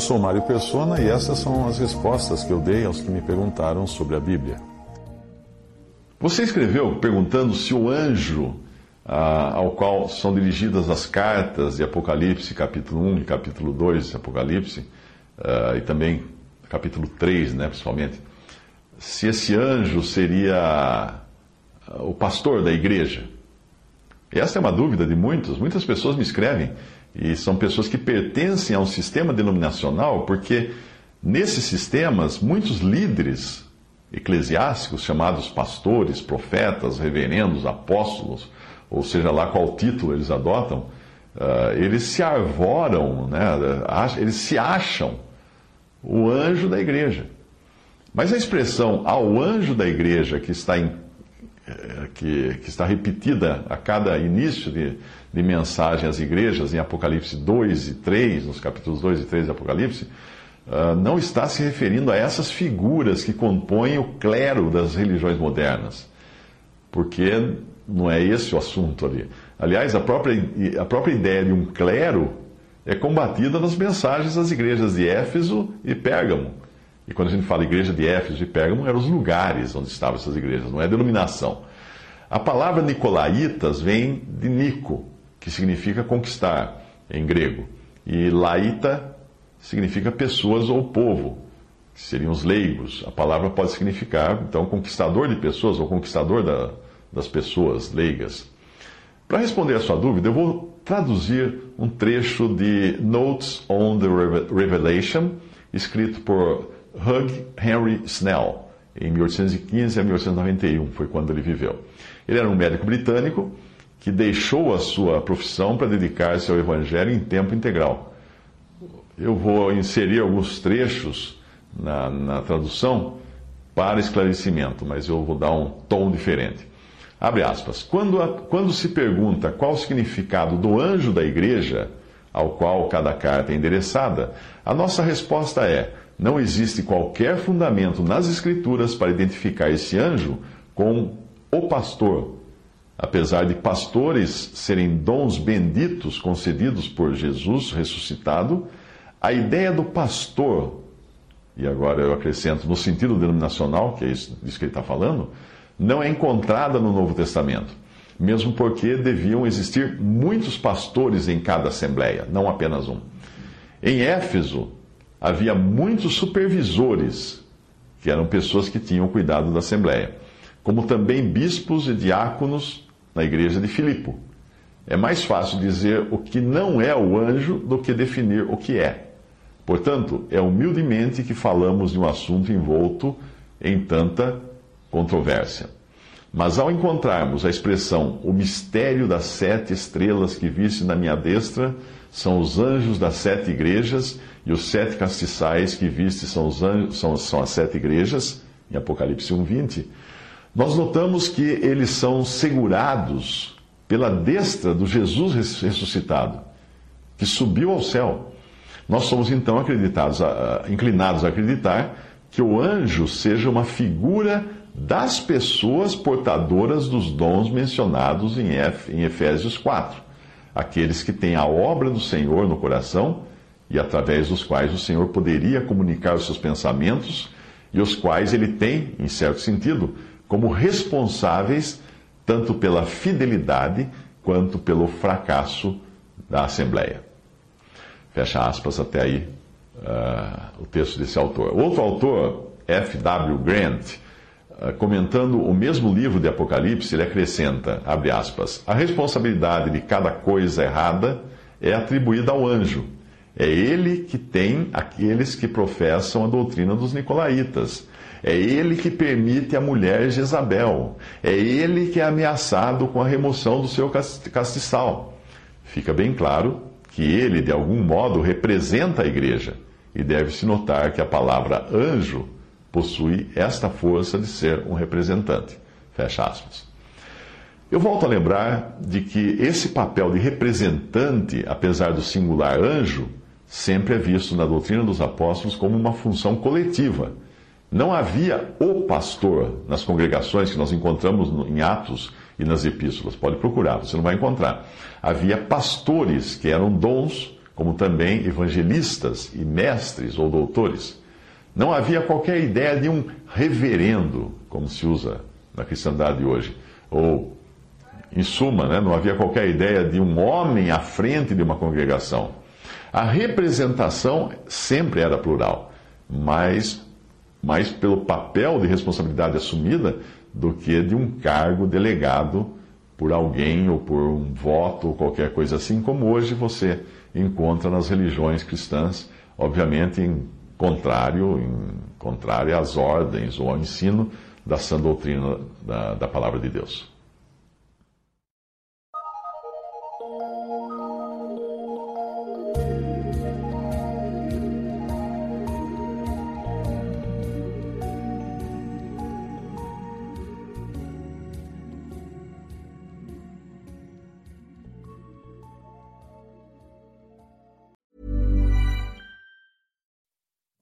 Eu sou Mário Persona e essas são as respostas que eu dei aos que me perguntaram sobre a Bíblia. Você escreveu perguntando se o anjo ah, ao qual são dirigidas as cartas de Apocalipse, capítulo 1 e capítulo 2 de Apocalipse, ah, e também capítulo 3, né, principalmente, se esse anjo seria ah, o pastor da igreja. Essa é uma dúvida de muitos. Muitas pessoas me escrevem, e são pessoas que pertencem a um sistema denominacional, porque nesses sistemas, muitos líderes eclesiásticos, chamados pastores, profetas, reverendos, apóstolos, ou seja lá qual título eles adotam, uh, eles se arvoram, né, eles se acham o anjo da igreja. Mas a expressão ao anjo da igreja que está, em, eh, que, que está repetida a cada início de, de mensagem às igrejas, em Apocalipse 2 e 3, nos capítulos 2 e 3 de Apocalipse, uh, não está se referindo a essas figuras que compõem o clero das religiões modernas. Porque não é esse o assunto ali. Aliás, a própria, a própria ideia de um clero é combatida nas mensagens das igrejas de Éfeso e Pérgamo. E quando a gente fala igreja de Éfeso e Pérgamo, eram os lugares onde estavam essas igrejas, não é denominação. A palavra nicolaítas vem de Nico, que significa conquistar em grego, e laíta significa pessoas ou povo, que seriam os leigos. A palavra pode significar, então, conquistador de pessoas ou conquistador da, das pessoas leigas. Para responder a sua dúvida, eu vou traduzir um trecho de Notes on the Revelation, escrito por Hugh Henry Snell, em 1815 a 1891, foi quando ele viveu. Ele era um médico britânico que deixou a sua profissão para dedicar-se ao Evangelho em tempo integral. Eu vou inserir alguns trechos na, na tradução para esclarecimento, mas eu vou dar um tom diferente. Abre aspas. Quando, a, quando se pergunta qual o significado do anjo da igreja, ao qual cada carta é endereçada, a nossa resposta é: não existe qualquer fundamento nas Escrituras para identificar esse anjo com o pastor. Apesar de pastores serem dons benditos concedidos por Jesus ressuscitado, a ideia do pastor, e agora eu acrescento no sentido denominacional, que é isso disso que ele está falando, não é encontrada no Novo Testamento, mesmo porque deviam existir muitos pastores em cada assembleia, não apenas um. Em Éfeso, havia muitos supervisores, que eram pessoas que tinham cuidado da assembleia, como também bispos e diáconos na igreja de Filipo. É mais fácil dizer o que não é o anjo do que definir o que é. Portanto, é humildemente que falamos de um assunto envolto em tanta controvérsia. Mas ao encontrarmos a expressão o mistério das sete estrelas que viste na minha destra são os anjos das sete igrejas, e os sete castiçais que viste são, os anjos, são, são as sete igrejas, em Apocalipse 1,20, nós notamos que eles são segurados pela destra do Jesus ressuscitado, que subiu ao céu. Nós somos então acreditados, inclinados a acreditar que o anjo seja uma figura das pessoas portadoras dos dons mencionados em Efésios 4. Aqueles que têm a obra do Senhor no coração e através dos quais o Senhor poderia comunicar os seus pensamentos e os quais ele tem, em certo sentido, como responsáveis tanto pela fidelidade quanto pelo fracasso da Assembleia. Fecha aspas até aí uh, o texto desse autor. Outro autor, F.W. Grant, ah, comentando o mesmo livro de Apocalipse, ele acrescenta, abre aspas, a responsabilidade de cada coisa errada é atribuída ao anjo. É ele que tem aqueles que professam a doutrina dos nicolaítas. É ele que permite a mulher Jezabel. É ele que é ameaçado com a remoção do seu castiçal. Fica bem claro que ele, de algum modo, representa a igreja, e deve-se notar que a palavra anjo possui esta força de ser um representante. Fecha aspas. Eu volto a lembrar de que esse papel de representante, apesar do singular anjo, sempre é visto na doutrina dos apóstolos como uma função coletiva. Não havia o pastor nas congregações que nós encontramos em Atos e nas epístolas. Pode procurar, você não vai encontrar. Havia pastores que eram dons, como também evangelistas e mestres ou doutores. Não havia qualquer ideia de um reverendo, como se usa na cristandade hoje, ou em suma, né, não havia qualquer ideia de um homem à frente de uma congregação. A representação sempre era plural, mas mais pelo papel de responsabilidade assumida do que de um cargo delegado por alguém ou por um voto ou qualquer coisa assim, como hoje você encontra nas religiões cristãs, obviamente em contrário, em contrário às ordens ou ao ensino da sã doutrina da, da palavra de Deus.